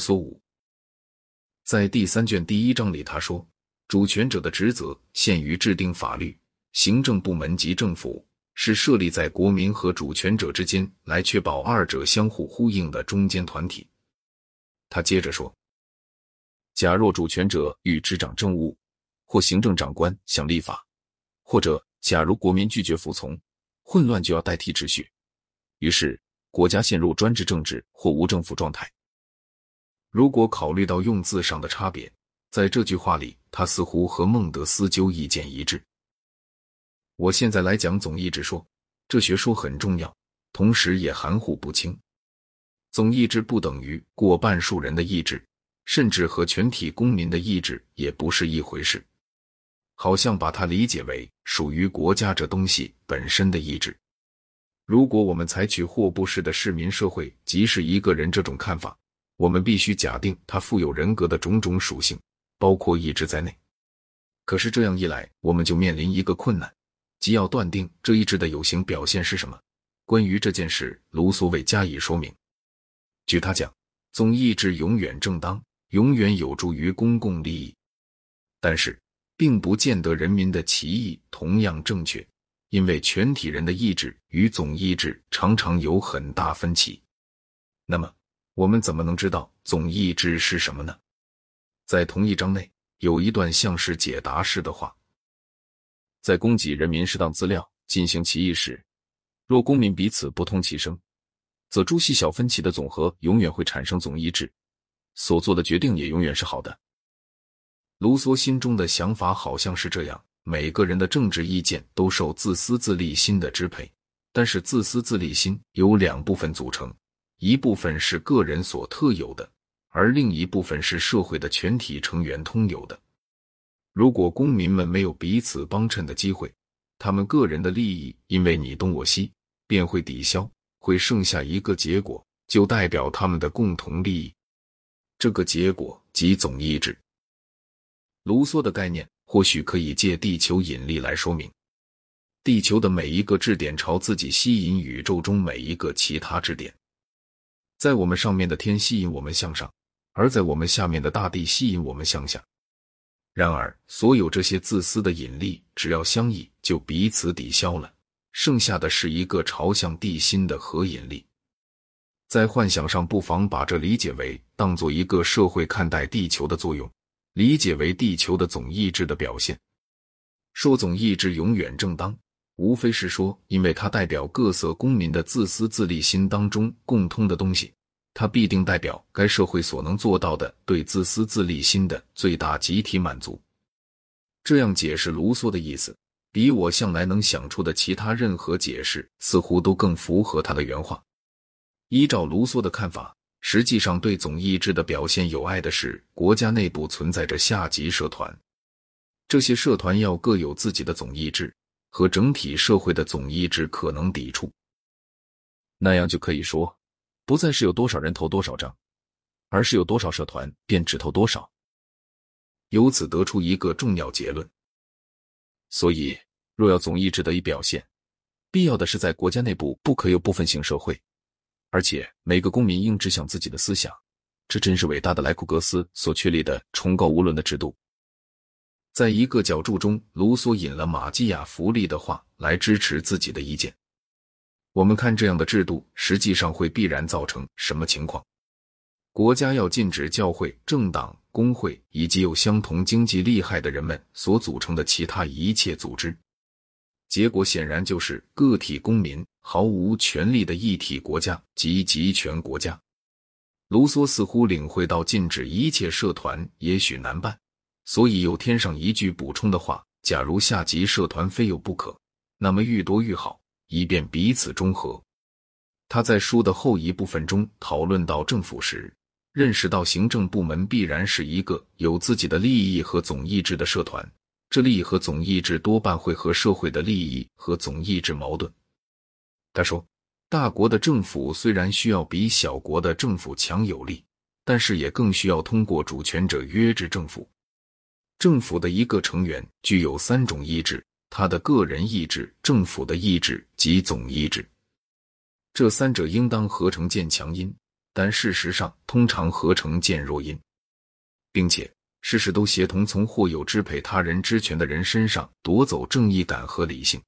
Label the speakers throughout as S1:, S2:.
S1: 苏武在第三卷第一章里，他说：“主权者的职责限于制定法律，行政部门及政府是设立在国民和主权者之间，来确保二者相互呼应的中间团体。”他接着说：“假若主权者与执掌政务，或行政长官想立法，或者假如国民拒绝服从，混乱就要代替秩序，于是国家陷入专制政治或无政府状态。”如果考虑到用字上的差别，在这句话里，他似乎和孟德斯鸠意见一致。我现在来讲总意志说，这学说很重要，同时也含糊不清。总意志不等于过半数人的意志，甚至和全体公民的意志也不是一回事。好像把它理解为属于国家这东西本身的意志。如果我们采取霍布式的市民社会即是一个人这种看法。我们必须假定他富有人格的种种属性，包括意志在内。可是这样一来，我们就面临一个困难，即要断定这意志的有形表现是什么。关于这件事，卢梭未加以说明。据他讲，总意志永远正当，永远有助于公共利益，但是并不见得人民的歧义同样正确，因为全体人的意志与总意志常常有很大分歧。那么。我们怎么能知道总意志是什么呢？在同一章内有一段像是解答式的话：在供给人民适当资料进行其议时，若公民彼此不通其声，则诸细小分歧的总和永远会产生总意志，所做的决定也永远是好的。卢梭心中的想法好像是这样：每个人的政治意见都受自私自利心的支配，但是自私自利心由两部分组成。一部分是个人所特有的，而另一部分是社会的全体成员通有的。如果公民们没有彼此帮衬的机会，他们个人的利益因为你东我西便会抵消，会剩下一个结果，就代表他们的共同利益。这个结果即总意志。卢梭的概念或许可以借地球引力来说明：地球的每一个质点朝自己吸引宇宙中每一个其他质点。在我们上面的天吸引我们向上，而在我们下面的大地吸引我们向下。然而，所有这些自私的引力，只要相异，就彼此抵消了，剩下的是一个朝向地心的核引力。在幻想上，不妨把这理解为当做一个社会看待地球的作用，理解为地球的总意志的表现。说总意志永远正当。无非是说，因为它代表各色公民的自私自利心当中共通的东西，它必定代表该社会所能做到的对自私自利心的最大集体满足。这样解释卢梭的意思，比我向来能想出的其他任何解释似乎都更符合他的原话。依照卢梭的看法，实际上对总意志的表现有碍的是，国家内部存在着下级社团，这些社团要各有自己的总意志。和整体社会的总意志可能抵触，那样就可以说，不再是有多少人投多少张，而是有多少社团便只投多少。由此得出一个重要结论：所以，若要总意志得以表现，必要的是在国家内部不可有部分性社会，而且每个公民应只想自己的思想。这真是伟大的莱库格斯所确立的崇高无伦的制度。在一个角注中，卢梭引了马基雅弗利的话来支持自己的意见。我们看这样的制度，实际上会必然造成什么情况？国家要禁止教会、政党、工会以及有相同经济利害的人们所组成的其他一切组织。结果显然就是个体公民毫无权利的一体国家及集权国家。卢梭似乎领会到禁止一切社团也许难办。所以又添上一句补充的话：假如下级社团非有不可，那么愈多愈好，以便彼此中和。他在书的后一部分中讨论到政府时，认识到行政部门必然是一个有自己的利益和总意志的社团，这利益和总意志多半会和社会的利益和总意志矛盾。他说，大国的政府虽然需要比小国的政府强有力，但是也更需要通过主权者约制政府。政府的一个成员具有三种意志：他的个人意志、政府的意志及总意志。这三者应当合成见强音，但事实上通常合成渐弱音，并且事事都协同从或有支配他人之权的人身上夺走正义感和理性。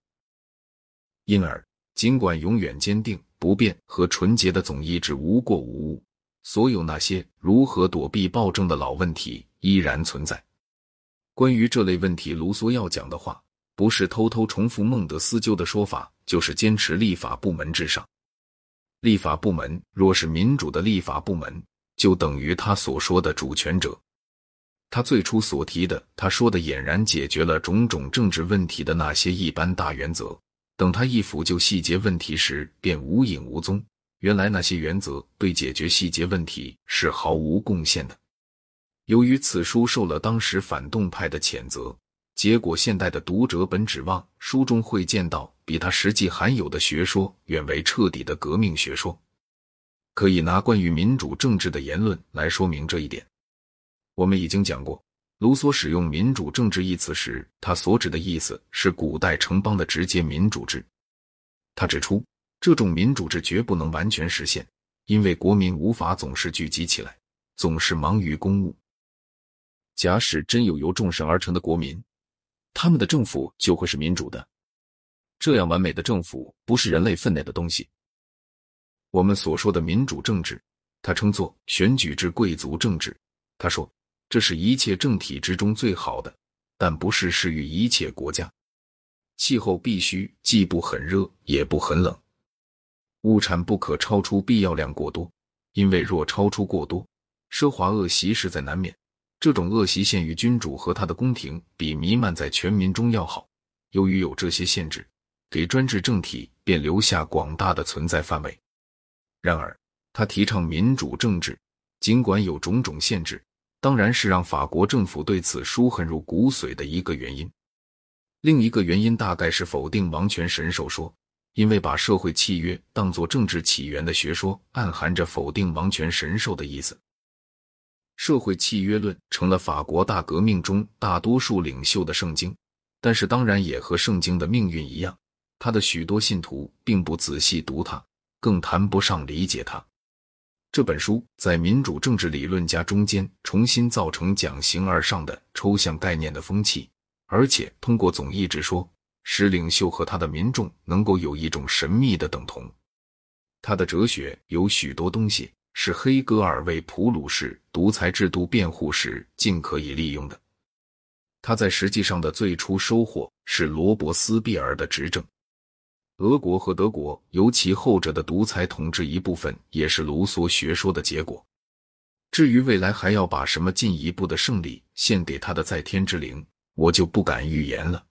S1: 因而，尽管永远坚定不变和纯洁的总意志无过无误，所有那些如何躲避暴政的老问题依然存在。关于这类问题，卢梭要讲的话，不是偷偷重复孟德斯鸠的说法，就是坚持立法部门至上。立法部门若是民主的立法部门，就等于他所说的主权者。他最初所提的，他说的俨然解决了种种政治问题的那些一般大原则，等他一抚就细节问题时，便无影无踪。原来那些原则对解决细节问题是毫无贡献的。由于此书受了当时反动派的谴责，结果现代的读者本指望书中会见到比他实际含有的学说远为彻底的革命学说。可以拿关于民主政治的言论来说明这一点。我们已经讲过，卢梭使用“民主政治”一词时，他所指的意思是古代城邦的直接民主制。他指出，这种民主制绝不能完全实现，因为国民无法总是聚集起来，总是忙于公务。假使真有由众神而成的国民，他们的政府就会是民主的。这样完美的政府不是人类分内的东西。我们所说的民主政治，他称作选举制贵族政治。他说，这是一切政体之中最好的，但不是适于一切国家。气候必须既不很热也不很冷，物产不可超出必要量过多，因为若超出过多，奢华恶习实在难免。这种恶习限于君主和他的宫廷，比弥漫在全民中要好。由于有这些限制，给专制政体便留下广大的存在范围。然而，他提倡民主政治，尽管有种种限制，当然是让法国政府对此书恨入骨髓的一个原因。另一个原因大概是否定王权神授说，因为把社会契约当作政治起源的学说，暗含着否定王权神授的意思。社会契约论成了法国大革命中大多数领袖的圣经，但是当然也和圣经的命运一样，他的许多信徒并不仔细读它，更谈不上理解它。这本书在民主政治理论家中间重新造成讲形而上的抽象概念的风气，而且通过总意志说，使领袖和他的民众能够有一种神秘的等同。他的哲学有许多东西。是黑格尔为普鲁士独裁制度辩护时尽可以利用的。他在实际上的最初收获是罗伯斯庇尔的执政。俄国和德国，尤其后者的独裁统治一部分，也是卢梭学说的结果。至于未来还要把什么进一步的胜利献给他的在天之灵，我就不敢预言了。